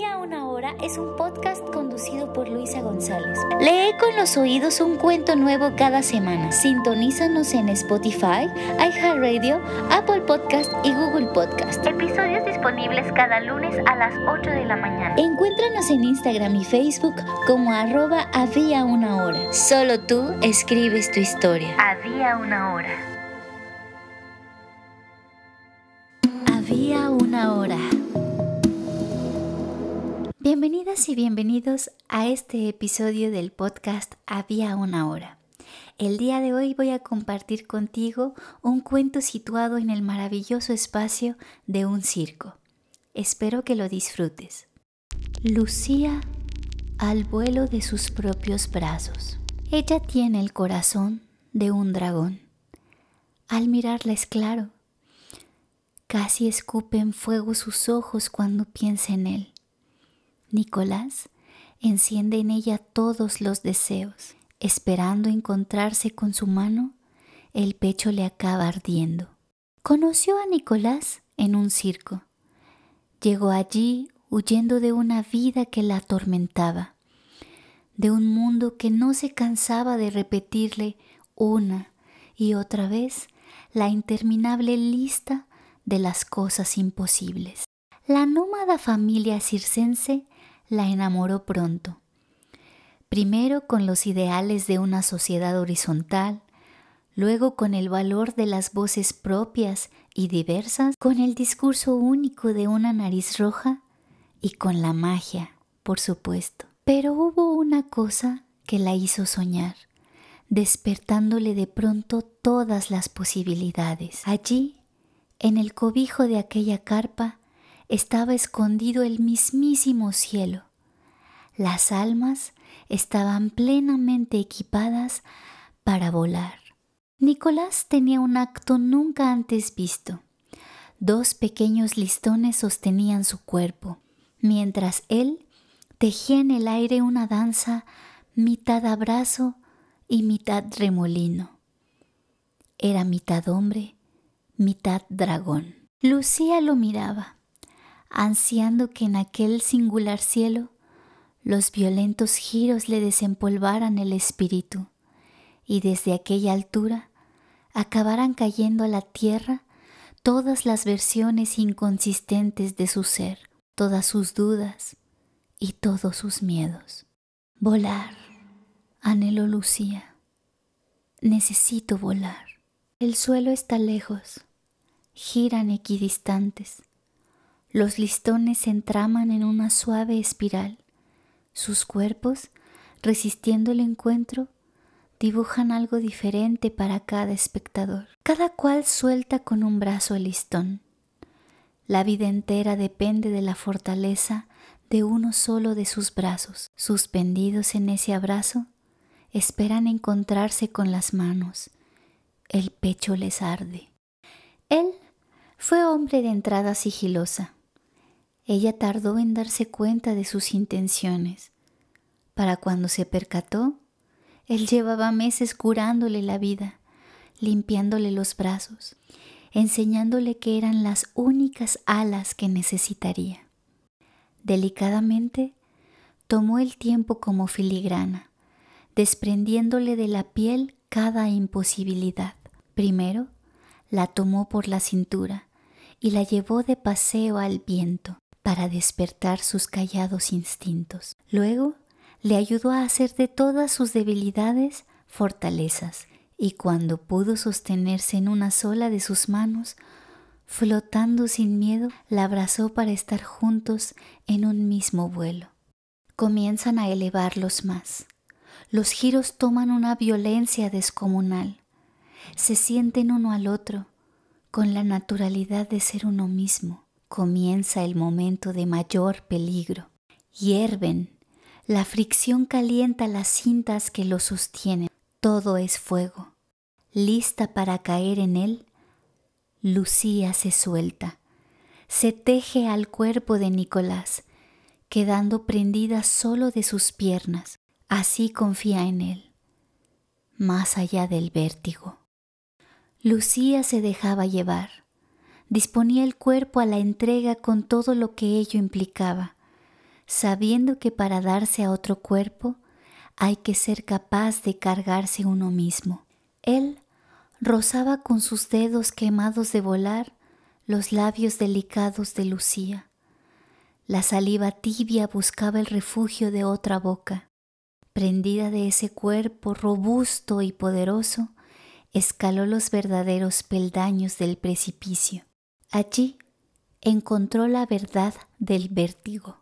Había una hora es un podcast conducido por Luisa González. Lee con los oídos un cuento nuevo cada semana. Sintonízanos en Spotify, iHeartRadio, Apple Podcast y Google Podcast. Episodios disponibles cada lunes a las 8 de la mañana. Encuéntranos en Instagram y Facebook como arroba había una hora. Solo tú escribes tu historia. Había una hora. Había una hora. Bienvenidas y bienvenidos a este episodio del podcast Había una hora. El día de hoy voy a compartir contigo un cuento situado en el maravilloso espacio de un circo. Espero que lo disfrutes. Lucía al vuelo de sus propios brazos. Ella tiene el corazón de un dragón. Al mirarla es claro. Casi escupe en fuego sus ojos cuando piensa en él. Nicolás enciende en ella todos los deseos. Esperando encontrarse con su mano, el pecho le acaba ardiendo. Conoció a Nicolás en un circo. Llegó allí huyendo de una vida que la atormentaba, de un mundo que no se cansaba de repetirle una y otra vez la interminable lista de las cosas imposibles. La nómada familia circense la enamoró pronto. Primero con los ideales de una sociedad horizontal, luego con el valor de las voces propias y diversas, con el discurso único de una nariz roja y con la magia, por supuesto. Pero hubo una cosa que la hizo soñar, despertándole de pronto todas las posibilidades. Allí, en el cobijo de aquella carpa, estaba escondido el mismísimo cielo. Las almas estaban plenamente equipadas para volar. Nicolás tenía un acto nunca antes visto. Dos pequeños listones sostenían su cuerpo, mientras él tejía en el aire una danza mitad abrazo y mitad remolino. Era mitad hombre, mitad dragón. Lucía lo miraba ansiando que en aquel singular cielo los violentos giros le desempolvaran el espíritu y desde aquella altura acabaran cayendo a la tierra todas las versiones inconsistentes de su ser, todas sus dudas y todos sus miedos. Volar, anhelo Lucía. Necesito volar. El suelo está lejos, giran equidistantes los listones se entraman en una suave espiral. Sus cuerpos, resistiendo el encuentro, dibujan algo diferente para cada espectador. Cada cual suelta con un brazo el listón. La vida entera depende de la fortaleza de uno solo de sus brazos. Suspendidos en ese abrazo, esperan encontrarse con las manos. El pecho les arde. Él fue hombre de entrada sigilosa. Ella tardó en darse cuenta de sus intenciones. Para cuando se percató, él llevaba meses curándole la vida, limpiándole los brazos, enseñándole que eran las únicas alas que necesitaría. Delicadamente tomó el tiempo como filigrana, desprendiéndole de la piel cada imposibilidad. Primero la tomó por la cintura y la llevó de paseo al viento, para despertar sus callados instintos. Luego le ayudó a hacer de todas sus debilidades fortalezas, y cuando pudo sostenerse en una sola de sus manos, flotando sin miedo, la abrazó para estar juntos en un mismo vuelo. Comienzan a elevarlos más. Los giros toman una violencia descomunal. Se sienten uno al otro, con la naturalidad de ser uno mismo comienza el momento de mayor peligro. Hierven, la fricción calienta las cintas que lo sostienen. Todo es fuego. Lista para caer en él, Lucía se suelta, se teje al cuerpo de Nicolás, quedando prendida solo de sus piernas. Así confía en él, más allá del vértigo. Lucía se dejaba llevar disponía el cuerpo a la entrega con todo lo que ello implicaba. sabiendo que para darse a otro cuerpo hay que ser capaz de cargarse uno mismo. Él rozaba con sus dedos quemados de volar los labios delicados de Lucía. La saliva tibia buscaba el refugio de otra boca. Prendida de ese cuerpo robusto y poderoso, escaló los verdaderos peldaños del precipicio. Allí encontró la verdad del vértigo.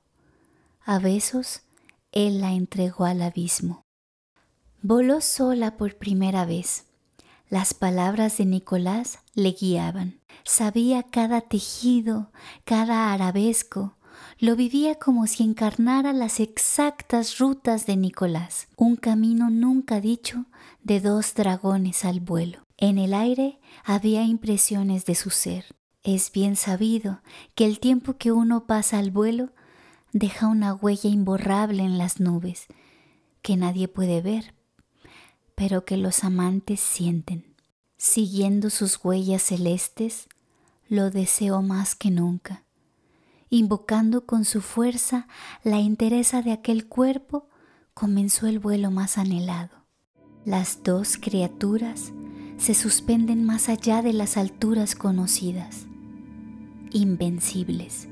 A besos, él la entregó al abismo. Voló sola por primera vez. Las palabras de Nicolás le guiaban. Sabía cada tejido, cada arabesco. Lo vivía como si encarnara las exactas rutas de Nicolás, un camino nunca dicho de dos dragones al vuelo. En el aire había impresiones de su ser. Es bien sabido que el tiempo que uno pasa al vuelo deja una huella imborrable en las nubes que nadie puede ver, pero que los amantes sienten. Siguiendo sus huellas celestes, lo deseo más que nunca, invocando con su fuerza la entereza de aquel cuerpo, comenzó el vuelo más anhelado. Las dos criaturas se suspenden más allá de las alturas conocidas, invencibles,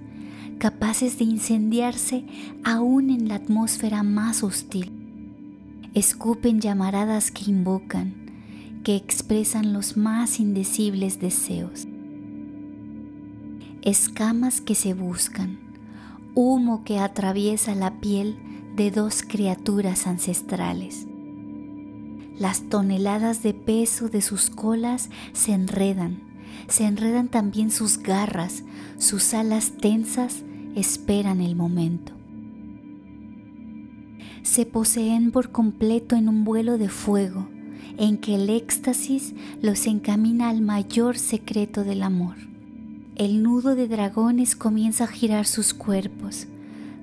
capaces de incendiarse aún en la atmósfera más hostil. Escupen llamaradas que invocan, que expresan los más indecibles deseos. Escamas que se buscan, humo que atraviesa la piel de dos criaturas ancestrales. Las toneladas de peso de sus colas se enredan, se enredan también sus garras, sus alas tensas esperan el momento. Se poseen por completo en un vuelo de fuego en que el éxtasis los encamina al mayor secreto del amor. El nudo de dragones comienza a girar sus cuerpos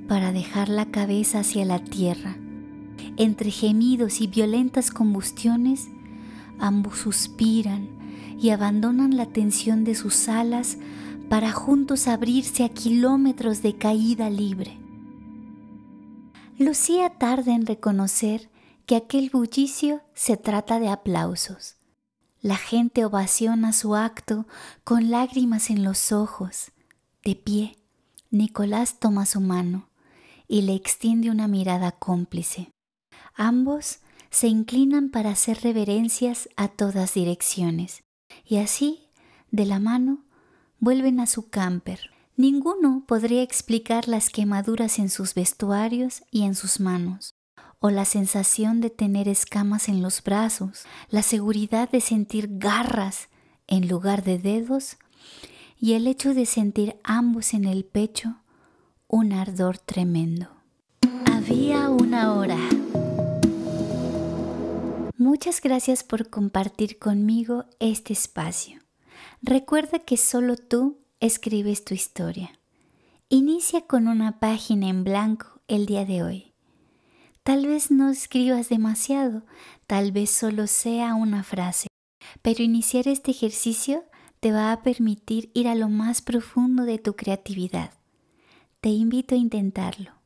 para dejar la cabeza hacia la tierra. Entre gemidos y violentas combustiones, ambos suspiran y abandonan la tensión de sus alas para juntos abrirse a kilómetros de caída libre. Lucía tarda en reconocer que aquel bullicio se trata de aplausos. La gente ovaciona su acto con lágrimas en los ojos. De pie, Nicolás toma su mano y le extiende una mirada cómplice. Ambos se inclinan para hacer reverencias a todas direcciones y así, de la mano, vuelven a su camper. Ninguno podría explicar las quemaduras en sus vestuarios y en sus manos, o la sensación de tener escamas en los brazos, la seguridad de sentir garras en lugar de dedos y el hecho de sentir ambos en el pecho un ardor tremendo. Había una hora. Muchas gracias por compartir conmigo este espacio. Recuerda que solo tú escribes tu historia. Inicia con una página en blanco el día de hoy. Tal vez no escribas demasiado, tal vez solo sea una frase, pero iniciar este ejercicio te va a permitir ir a lo más profundo de tu creatividad. Te invito a intentarlo.